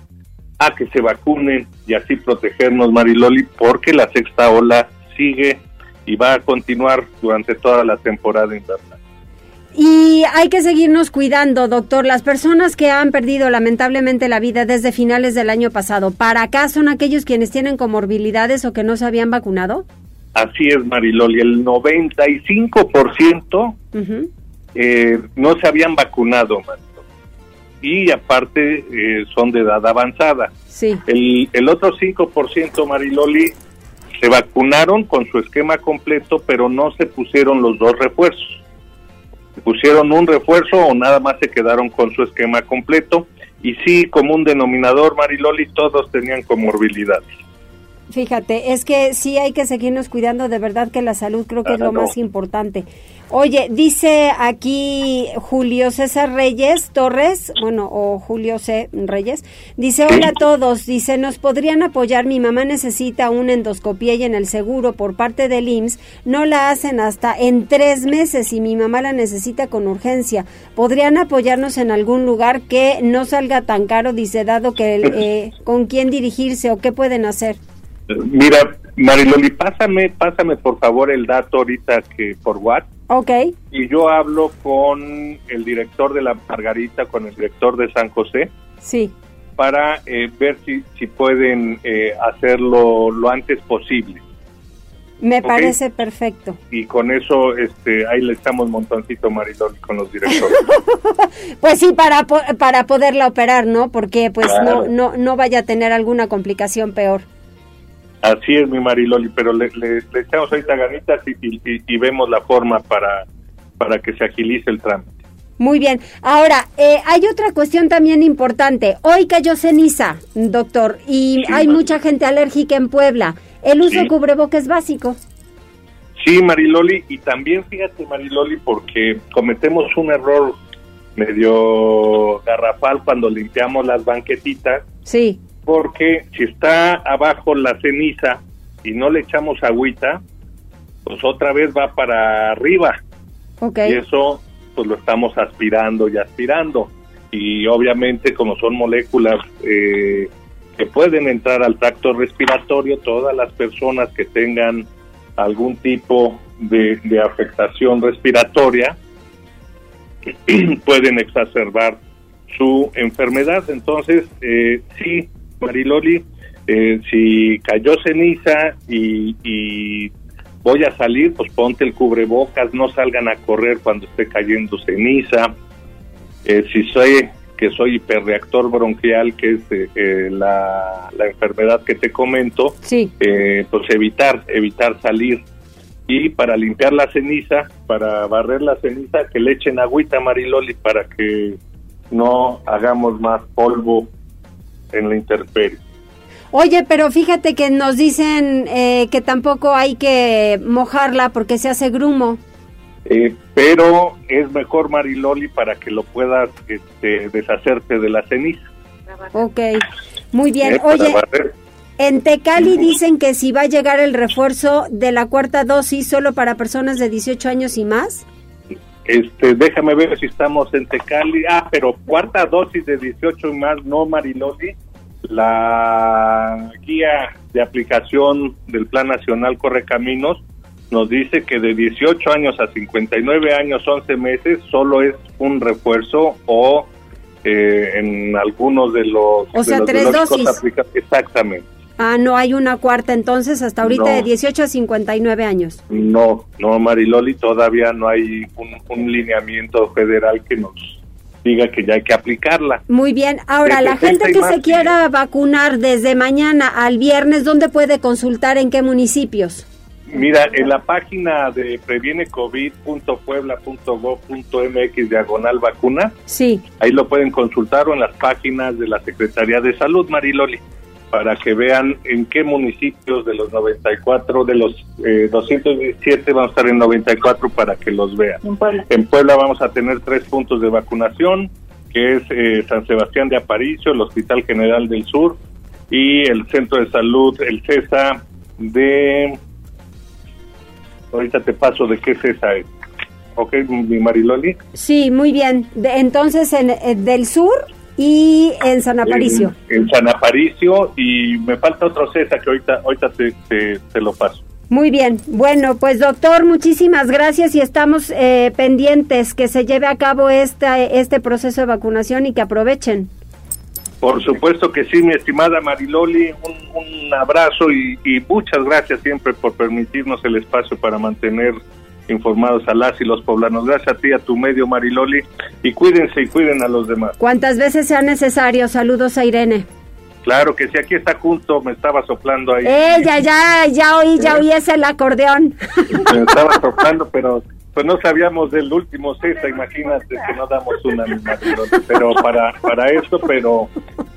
a que se vacunen y así protegernos, Mariloli, porque la sexta ola sigue y va a continuar durante toda la temporada invernal. Y hay que seguirnos cuidando, doctor. Las personas que han perdido lamentablemente la vida desde finales del año pasado, ¿para acá son aquellos quienes tienen comorbilidades o que no se habían vacunado? Así es, Mariloli. El 95% eh, no se habían vacunado, Mariloli. Y aparte eh, son de edad avanzada. Sí. El, el otro 5%, Mariloli, se vacunaron con su esquema completo, pero no se pusieron los dos refuerzos. Pusieron un refuerzo o nada más se quedaron con su esquema completo. Y sí, como un denominador, Mariloli, todos tenían comorbilidades. Fíjate, es que sí hay que seguirnos cuidando, de verdad que la salud creo que es lo más importante. Oye, dice aquí Julio César Reyes Torres, bueno, o Julio C. Reyes, dice, hola a todos, dice, ¿nos podrían apoyar? Mi mamá necesita una endoscopía y en el seguro por parte del IMSS no la hacen hasta en tres meses y mi mamá la necesita con urgencia. ¿Podrían apoyarnos en algún lugar que no salga tan caro, dice, dado que eh, con quién dirigirse o qué pueden hacer? Mira, Mariloli, pásame, pásame por favor el dato ahorita que por WhatsApp. Ok. Y yo hablo con el director de la Margarita, con el director de San José. Sí. Para eh, ver si, si pueden eh, hacerlo lo antes posible. Me parece perfecto. Y con eso, este, ahí le echamos montoncito, Mariloli, con los directores. Pues sí, para, para poderla operar, ¿no? Porque pues Claro. no, no, no vaya a tener alguna complicación peor. Así es, mi Mariloli, pero le, le- le echamos ahorita ganitas y, y- y- y vemos la forma para, para que se agilice el trámite. Muy bien. Ahora, eh, hay otra cuestión también importante. Hoy cayó ceniza, doctor, y hay mucha gente alérgica en Puebla. El uso Sí. de cubreboca es básico. Sí, Mariloli, y también fíjate, Mariloli, porque cometemos un error medio garrafal cuando limpiamos las banquetitas, Sí. Porque si está abajo la ceniza y no le echamos agüita, pues otra vez va para arriba. Ok. Y eso pues lo estamos aspirando y aspirando. Y obviamente como son moléculas eh, que pueden entrar al tracto respiratorio, todas las personas que tengan algún tipo de, de afectación respiratoria pueden exacerbar su enfermedad. Entonces, eh, sí, Mariloli, eh, si cayó ceniza y, y voy a salir, pues ponte el cubrebocas, no salgan a correr cuando esté cayendo ceniza. Eh, si soy que soy hiperreactor bronquial, que es eh, eh, la, la enfermedad que te comento, sí. eh, pues evitar, evitar salir. Y para limpiar la ceniza, para barrer la ceniza, que le echen agüita Mariloli para que no hagamos más polvo en la intemperie. Oye, pero fíjate que nos dicen eh, que tampoco hay que mojarla porque se hace grumo. Eh, pero es mejor Mariloli para que lo puedas este, deshacerte de la ceniza. Ok. Muy bien. eh, Oye, en Tecali dicen que si va a llegar el refuerzo de la cuarta dosis solo para personas de 18 años y más. Este, déjame ver si estamos en Tecali. Ah, pero cuarta dosis de 18 y más, no Mariloli. La guía de aplicación del Plan Nacional Corre Caminos nos dice que de 18 años a 59 años, 11 meses, solo es un refuerzo o eh, en algunos de los... O sea, de los tres dosis. Exactamente. Ah, no hay una cuarta entonces hasta ahorita No. de 18 a 59 años. No, no, Mariloli, todavía no hay un, un lineamiento federal que nos diga que ya hay que aplicarla. Muy bien. Ahora, la 60 gente que más, se quiera vacunar desde mañana al viernes, ¿dónde puede consultar en qué municipios? Mira, en la página de previenecovid.puebla.gov.mx diagonal vacuna, Sí. ahí lo pueden consultar o en las páginas de la Secretaría de Salud, Mariloli, para que vean en qué municipios de los 94, de los eh, 217, vamos a estar en 94 para que los vean. En Puebla. En Puebla vamos a tener tres puntos de vacunación, que es eh, San Sebastián de Aparicio, el Hospital General del Sur y el Centro de Salud, el CESA de... Ahorita te paso de qué CESA es. ¿Ok, mi Mariloli? Sí, muy bien. De- entonces, en, eh, del sur y en San Aparicio. En, en San Aparicio y me falta otro CESA que ahorita, ahorita te, te, te lo paso. Muy bien, bueno, pues doctor, muchísimas gracias y estamos eh, pendientes que se lleve a cabo este, este proceso de vacunación y que aprovechen. Por supuesto que sí, mi estimada Mariloli, un, abrazo y, muchas gracias siempre por permitirnos el espacio para mantener informados a las y los poblanos. Gracias a ti, a tu medio Mariloli, y cuídense y cuiden a los demás. Cuantas veces sea necesario, saludos a Irene. Claro que sí, aquí está junto, me estaba soplando ahí. Ella, ya, ya oí, ya oí ese el acordeón. Me estaba soplando, pero pues no sabíamos del último cesta, imagínate que no damos una misma, pero para, para esto, pero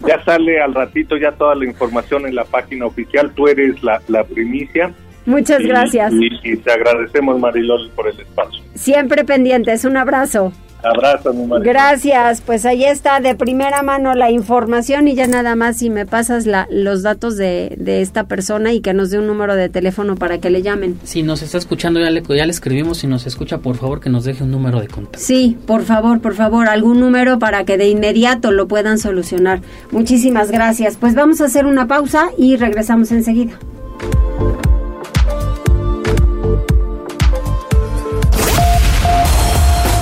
ya sale al ratito ya toda la información en la página oficial, tú eres la, la primicia. Muchas gracias. Y, te agradecemos, Marilol, por el espacio. Siempre pendientes, un abrazo. Abrazo, mi Gracias, pues ahí está de primera mano la información y ya nada más si me pasas la, los datos de, de, esta persona y que nos dé un número de teléfono para que le llamen. Si nos está escuchando, ya le, ya le escribimos, si nos escucha, por favor que nos deje un número de contacto. Sí, por favor, por favor, algún número para que de inmediato lo puedan solucionar. Muchísimas gracias. Pues vamos a hacer una pausa y regresamos enseguida.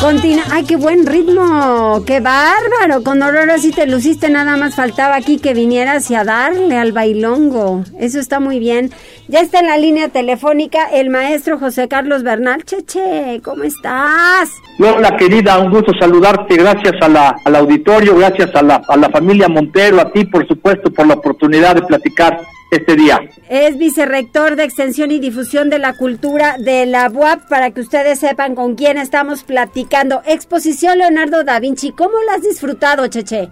Continúa. ¡Ay, qué buen ritmo! ¡Qué bárbaro! Con Aurora sí te luciste, nada más faltaba aquí que vinieras y a darle al bailongo. Eso está muy bien. Ya está en la línea telefónica el maestro José Carlos Bernal. Cheche, ¿cómo estás? Hola, querida, un gusto saludarte. Gracias a la, al auditorio, gracias a la, a la familia Montero, a ti, por supuesto, por la oportunidad de platicar este día. Es vicerrector de Extensión y Difusión de la Cultura de la UAP, para que ustedes sepan con quién estamos platicando. Exposición Leonardo da Vinci, ¿cómo la has disfrutado, Cheche?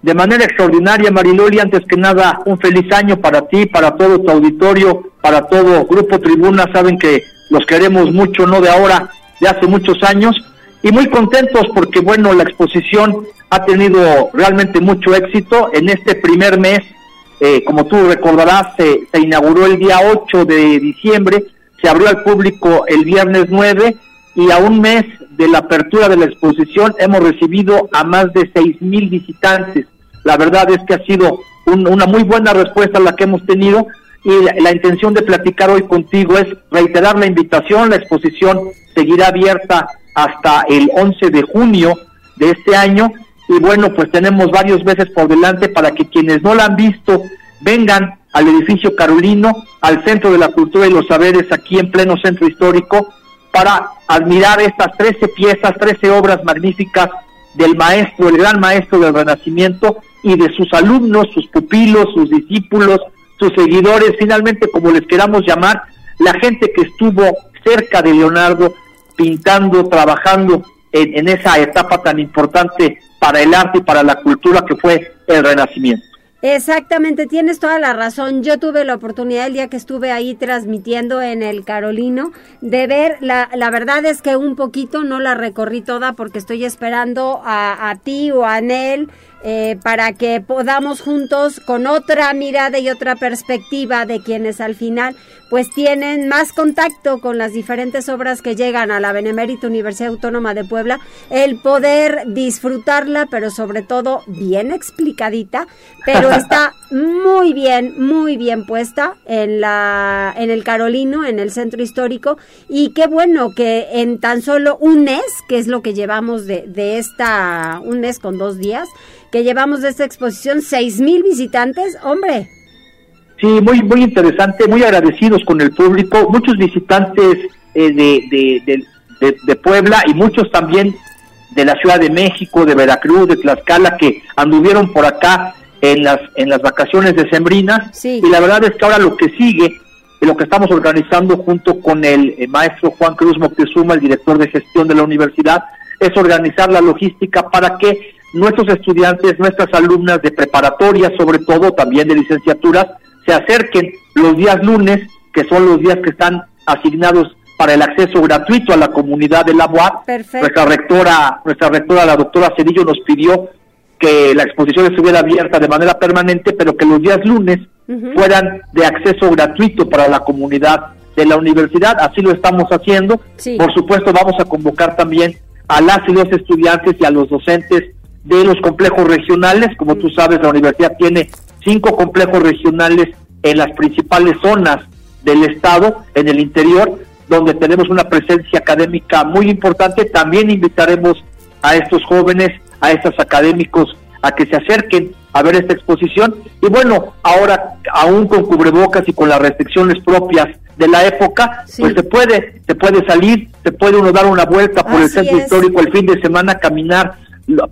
De manera extraordinaria, Mariloli, antes que nada, un feliz año para ti, para todo tu auditorio, para todo Grupo Tribuna. Saben que los queremos mucho, no de ahora, de hace muchos años. Y muy contentos porque, bueno, la exposición ha tenido realmente mucho éxito. En este primer mes eh, como tú recordarás, se, inauguró el día 8 de diciembre, se abrió al público el viernes 9 y a un mes de la apertura de la exposición hemos recibido a más de seis mil visitantes. La verdad es que ha sido una muy buena respuesta la que hemos tenido y la, la, intención de platicar hoy contigo es reiterar la invitación. La exposición seguirá abierta hasta el 11 de junio de este año y bueno, pues tenemos varios meses por delante para que quienes no la han visto vengan al edificio Carolino, al Centro de la Cultura y los Saberes, aquí en pleno centro histórico, para admirar estas 13 piezas, 13 obras magníficas del maestro, el gran maestro del Renacimiento y de sus alumnos, sus pupilos, sus discípulos, sus seguidores, finalmente como les queramos llamar, la gente que estuvo cerca de Leonardo pintando, trabajando en, en esa etapa tan importante para el arte y para la cultura que fue el Renacimiento. Exactamente, tienes toda la razón. Yo tuve la oportunidad el día que estuve ahí transmitiendo en el Carolino de ver, la, la verdad es que un poquito no la recorrí toda porque estoy esperando a, a ti o a Anel eh, para que podamos juntos con otra mirada y otra perspectiva de quienes al final pues tienen más contacto con las diferentes obras que llegan a la Benemérita Universidad Autónoma de Puebla, el poder disfrutarla, pero sobre todo bien explicadita, pero está muy bien, muy bien puesta en la en el Carolino, en el centro histórico y qué bueno que en tan solo un mes, que es lo que llevamos de, de esta un mes con dos días, que llevamos de esta exposición, seis mil visitantes, hombre. Sí, muy, muy interesante, muy agradecidos con el público, muchos visitantes eh, de, de, Puebla y muchos también de la Ciudad de México, de Veracruz, de Tlaxcala, que anduvieron por acá en las, en las vacaciones decembrinas. Y la verdad es que ahora lo que sigue, lo que estamos organizando junto con el, el maestro Juan Cruz Moctezuma, el director de gestión de la universidad, es organizar la logística para que nuestros estudiantes, nuestras alumnas de preparatoria, sobre todo también de licenciaturas, se acerquen los días lunes, que son los días que están asignados para el acceso gratuito a la comunidad de la UAP. Nuestra rectora, nuestra rectora, la doctora Cedillo, nos pidió que la exposición estuviera abierta de manera permanente, pero que los días lunes fueran de acceso gratuito para la comunidad de la universidad. Así lo estamos haciendo. Por supuesto, vamos a convocar también a las y los estudiantes y a los docentes de los complejos regionales. Como tú sabes, la universidad tiene cinco complejos regionales en las principales zonas del estado, en el interior, donde tenemos una presencia académica muy importante. También invitaremos a estos jóvenes, a estos académicos, a que se acerquen a ver esta exposición. Y bueno, ahora aún con cubrebocas y con las restricciones propias de la época, pues se puede, se puede salir, se puede uno dar una vuelta por el centro histórico el fin de semana, caminar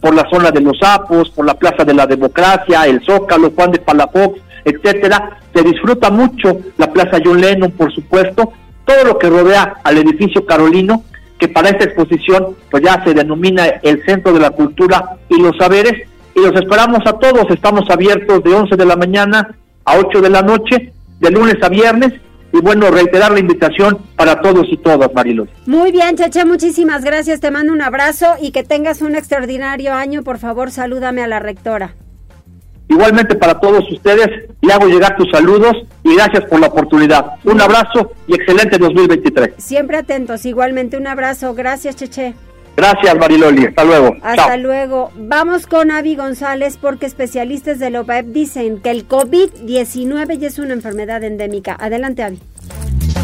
por la zona de los sapos, por la Plaza de la Democracia, el Zócalo, Juan de Palafox, etcétera. Se disfruta mucho la Plaza John Lennon, por supuesto, todo lo que rodea al edificio Carolino, que para esta exposición pues ya se denomina el Centro de la Cultura y los Saberes, y los esperamos a todos, estamos abiertos de 11 de la mañana a 8 de la noche, de lunes a viernes, y bueno, reiterar la invitación para todos y todas, Marilos. Muy bien, Cheche, muchísimas gracias, te mando un abrazo y que tengas un extraordinario año, por favor, salúdame a la rectora. Igualmente para todos ustedes, le hago llegar tus saludos y gracias por la oportunidad. Un abrazo y excelente 2023. Siempre atentos, igualmente un abrazo. Gracias, Cheche. Gracias, Mariloli. Hasta luego. Hasta luego. Vamos con Avi González porque especialistas de la OPEP dicen que el COVID-19 ya es una enfermedad endémica. Adelante, Avi.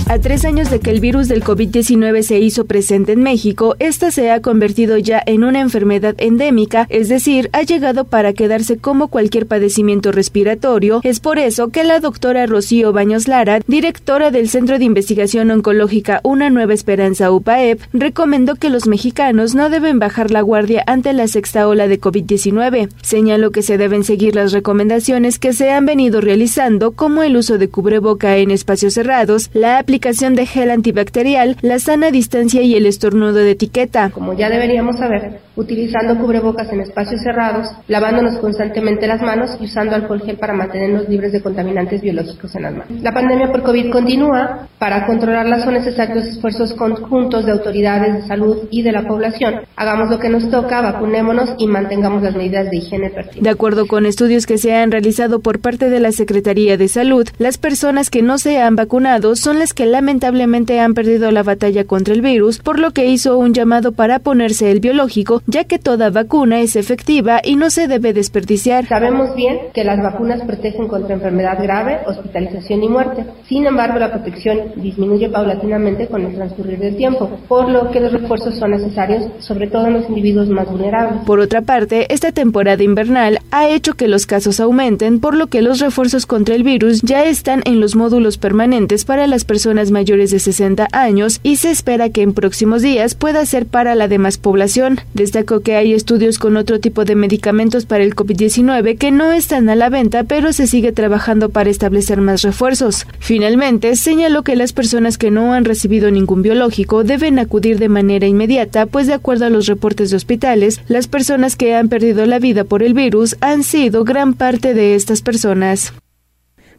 A tres años de que el virus del COVID-19 se hizo presente en México, esta se ha convertido ya en una enfermedad endémica, es decir, ha llegado para quedarse como cualquier padecimiento respiratorio. Es por eso que la doctora Rocío Baños Lara, directora del Centro de Investigación Oncológica Una Nueva Esperanza UPAEP, recomendó que los mexicanos no deben bajar la guardia ante la sexta ola de COVID-19. Señaló que se deben seguir las recomendaciones que se han venido realizando, como el uso de cubreboca en espacios cerrados, la aplicación aplicación de gel antibacterial, la sana distancia y el estornudo de etiqueta. Como ya deberíamos saber, utilizando cubrebocas en espacios cerrados, lavándonos constantemente las manos y usando alcohol gel para mantenernos libres de contaminantes biológicos en las manos. La pandemia por COVID continúa. Para controlarla son necesarios esfuerzos conjuntos de autoridades de salud y de la población. Hagamos lo que nos toca, vacunémonos y mantengamos las medidas de higiene pertinentes. De acuerdo con estudios que se han realizado por parte de la Secretaría de Salud, las personas que no se han vacunado son las que lamentablemente han perdido la batalla contra el virus, por lo que hizo un llamado para ponerse el biológico, ya que toda vacuna es efectiva y no se debe desperdiciar. Sabemos bien que las vacunas protegen contra enfermedad grave, hospitalización y muerte. Sin embargo, la protección disminuye paulatinamente con el transcurrir del tiempo, por lo que los refuerzos son necesarios, sobre todo en los individuos más vulnerables. Por otra parte, esta temporada invernal ha hecho que los casos aumenten, por lo que los refuerzos contra el virus ya están en los módulos permanentes para las personas mayores de 60 años y se espera que en próximos días pueda ser para la demás población. Destacó que hay estudios con otro tipo de medicamentos para el COVID-19 que no están a la venta, pero se sigue trabajando para establecer más refuerzos. Finalmente, señaló que las personas que no han recibido ningún biológico deben acudir de manera inmediata, pues de acuerdo a los reportes de hospitales, las personas que han perdido la vida por el virus han sido gran parte de estas personas.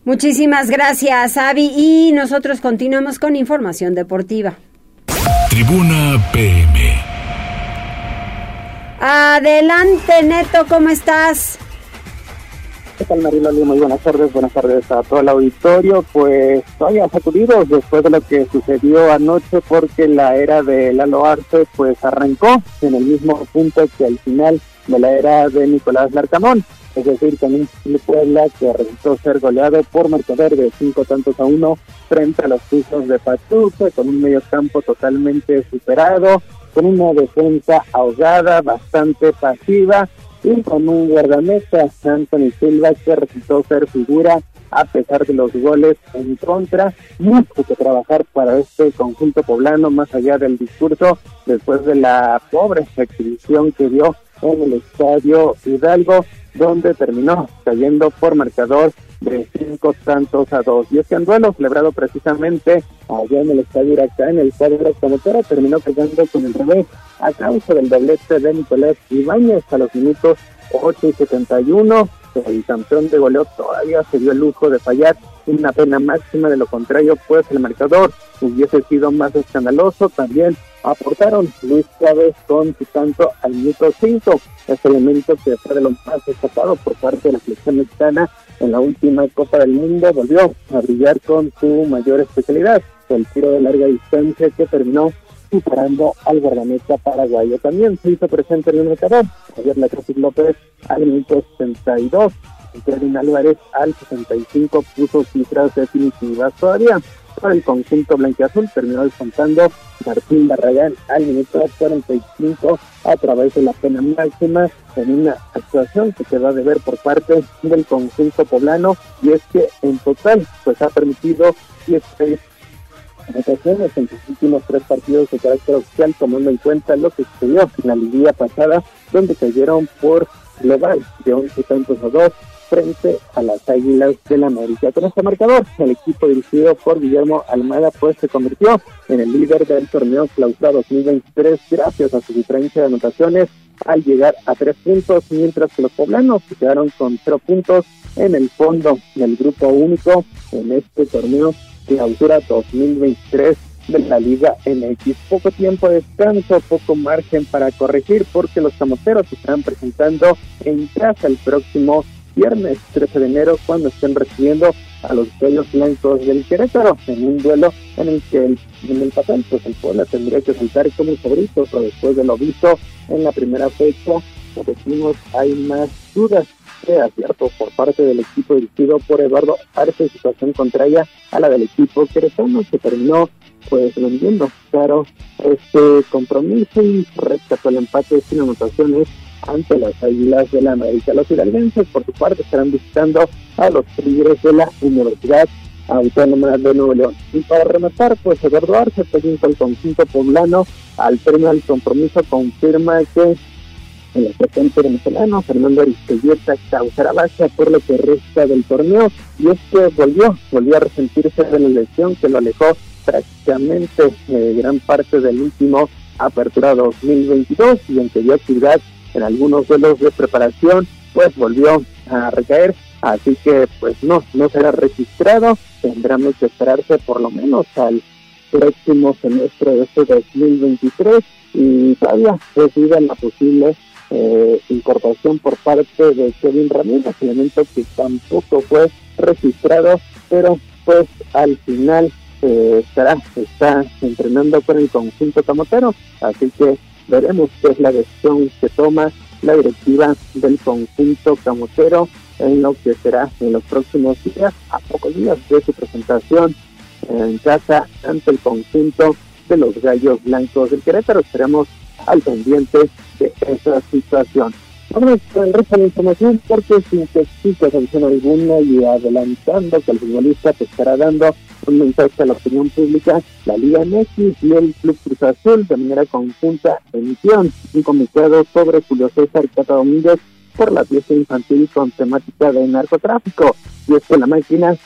Muchísimas gracias, Avi. Y nosotros continuamos con información deportiva. Tribuna PM. Adelante, Neto, ¿cómo estás? ¿Qué tal, Mariloli? Muy buenas tardes, buenas tardes a todo el auditorio. Pues todavía sacudidos después de lo que sucedió anoche, porque la era de Lalo Arce pues arrancó en el mismo punto que al final de la era de Nicolás Larcamón es decir, con un Puebla que resultó ser goleado por Mercader de cinco tantos a uno frente a los pisos de Pachuca, con un medio campo totalmente superado, con una defensa ahogada, bastante pasiva, y con un guardameta, Anthony Silva, que resultó ser figura a pesar de los goles en contra. Mucho que trabajar para este conjunto poblano, más allá del discurso, después de la pobre exhibición que dio en el estadio Hidalgo donde terminó cayendo por marcador de cinco tantos a dos. Y en duelo celebrado precisamente allá en el estadio Huracán, en el cuadro promotora terminó cayendo con el revés a causa del doblete de Nicolás Ibáñez a los minutos 8 y 71. el campeón de goleo todavía se dio el lujo de fallar una pena máxima, de lo contrario, pues el marcador hubiese sido más escandaloso. También aportaron Luis Chávez con su tanto al minuto 5, ese elemento que fue de lo más destacado por parte de la selección mexicana en la última Copa del Mundo, volvió a brillar con su mayor especialidad, el tiro de larga distancia que terminó superando al guardameta paraguayo. También se hizo presente en el marcador, Javier Lacroix López al minuto 62, Kevin Álvarez al 65 puso cifras definitivas todavía. Para el conjunto blanqueazul terminó descontando Martín Barragán al minuto 45 a través de la pena máxima en una actuación que se va a deber por parte del conjunto poblano y es que en total pues ha permitido 16 anotaciones en sus últimos tres partidos de carácter oficial tomando en cuenta lo que sucedió en la liguilla pasada donde cayeron por global de 11 tantos a 2 frente a las Águilas de la América. Con este marcador, el equipo dirigido por Guillermo Almada pues se convirtió en el líder del torneo Clausura 2023 gracias a su diferencia de anotaciones al llegar a tres puntos, mientras que los poblanos se quedaron con cero puntos en el fondo del grupo único en este torneo Clausura 2023 de la Liga MX. Poco tiempo de descanso, poco margen para corregir porque los camoteros se estarán presentando en casa el próximo viernes 13 de enero cuando estén recibiendo a los bellos blancos del Querétaro en un duelo en el que el, en el papel pues el Puebla tendría que saltar como favorito pero después de lo visto en la primera fecha como decimos hay más dudas. De acierto por parte del equipo dirigido por Eduardo Arce situación contraria a la del equipo queretano que terminó pues vendiendo claro este compromiso y rescató el empate sin anotaciones ante las Águilas de la América. Los hidalguenses, por su parte, estarán visitando a los Tigres de la Universidad Autónoma de Nuevo León. Y para rematar, pues Eduardo Arce, técnico del conjunto poblano, al premio al compromiso, confirma que el asistente venezolano Fernando Aristeguieta causará baja por lo que resta del torneo y es que volvió, volvió a resentirse de la lesión que lo alejó prácticamente eh, gran parte del último Apertura 2022 y en que dio actividad en algunos vuelos de preparación, pues volvió a recaer, así que pues no, no será registrado, tendremos que esperarse por lo menos al próximo semestre de este 2023 y todavía recibe la posible eh, incorporación por parte de Kevin Ramírez, elemento que tampoco fue registrado, pero pues al final eh, estará, está entrenando con el conjunto camotero, así que Veremos qué es la decisión que toma la directiva del conjunto camotero en lo que será en los próximos días, a pocos días de su presentación en casa ante el conjunto de los Gallos Blancos del Querétaro. Estaremos al pendiente de esa situación. Vamos con el información porque sin exista sanción alguna y adelantando que el futbolista te estará dando un mensaje a la opinión pública, la Liga MX y el Club Cruz Azul de manera conjunta emisión un comunicado sobre Julio César Cata Domínguez por la pieza infantil con temática de narcotráfico. Y es que la máquina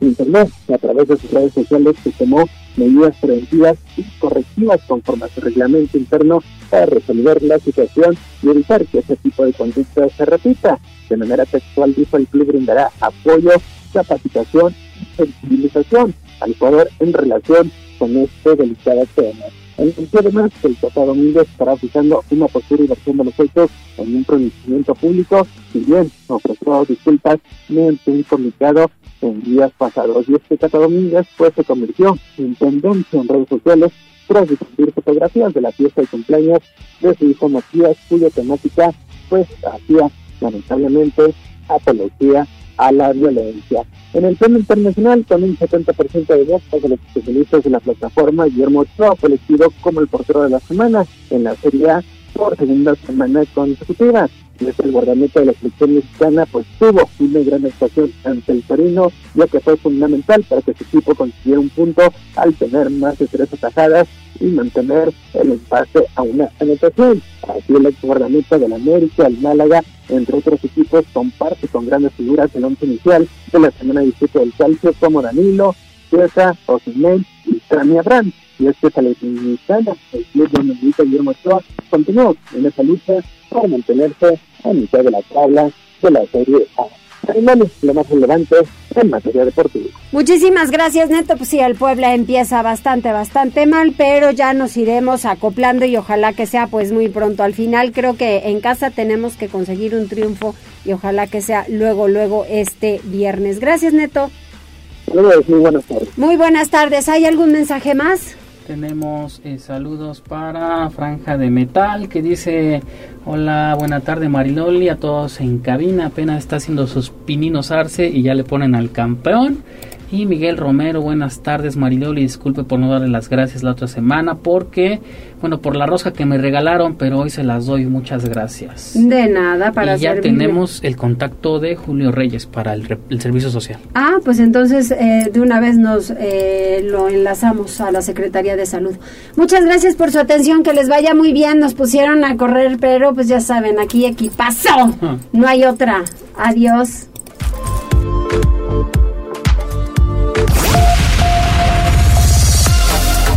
Internet, a través de sus redes sociales, que tomó medidas preventivas y correctivas conforme a su reglamento interno para resolver la situación y evitar que ese tipo de conducta se repita. De manera textual dijo el club brindará apoyo, capacitación y sensibilización al poder en relación con este delicado tema. Anunció además que el Tata Domínguez estará fijando una postura y versión de los hechos en un pronunciamiento público, si bien ofreció disculpas mediante un comunicado en días pasados. Y este Tata Domínguez pues se convirtió en tendencia en redes sociales tras difundir fotografías de la fiesta de cumpleaños de su hijo Matías, cuya temática pues hacía lamentablemente apología a la violencia. En el plano internacional, con un 70% de votos de los especialistas de la plataforma, Guillermo Ochoa fue elegido como el portero de la semana en la Serie A por segunda semana consecutiva. Es el guardameta de la selección mexicana, pues tuvo una gran actuación ante el Torino, ya que fue fundamental para que su equipo consiguiera un punto al tener más de tres atajadas y mantener el empate a una anotación. Así el ex guardameta del América, el Málaga, entre otros equipos, comparte con grandes figuras del once inicial de la semana 17 del calcio como Danilo, Chiesa, Osimhen y Trami Abraham. Y es que Salernitana, el club de Guillermo Ochoa, continuó en esa lucha para mantenerse a mitad de la tabla de la Serie A. Lo más relevante en materia deportiva. Muchísimas gracias, Neto. Pues sí, el Puebla empieza bastante, bastante mal, pero ya nos iremos acoplando y ojalá que sea pues muy pronto. Al final creo que en casa tenemos que conseguir un triunfo y ojalá que sea luego, luego este viernes. Gracias, Neto. Muy buenas tardes. Muy buenas tardes. ¿Hay algún mensaje más? Tenemos eh, saludos para Franja de Metal que dice, hola, buena tarde Mariloli, a todos en cabina, apenas está haciendo sus pininos arce y ya le ponen al campeón. Y Miguel Romero, buenas tardes Mariloli, disculpe por no darle las gracias la otra semana porque, bueno, por la rosca que me regalaron, pero hoy se las doy, muchas gracias. De nada, para Y ya tenemos el contacto de Julio Reyes para el, servicio social. Ah, pues entonces eh, de una vez nos eh, lo enlazamos a la Secretaría de Salud. Muchas gracias por su atención, que les vaya muy bien, nos pusieron a correr, pero pues ya saben, aquí equipazo, ah. no hay otra. Adiós.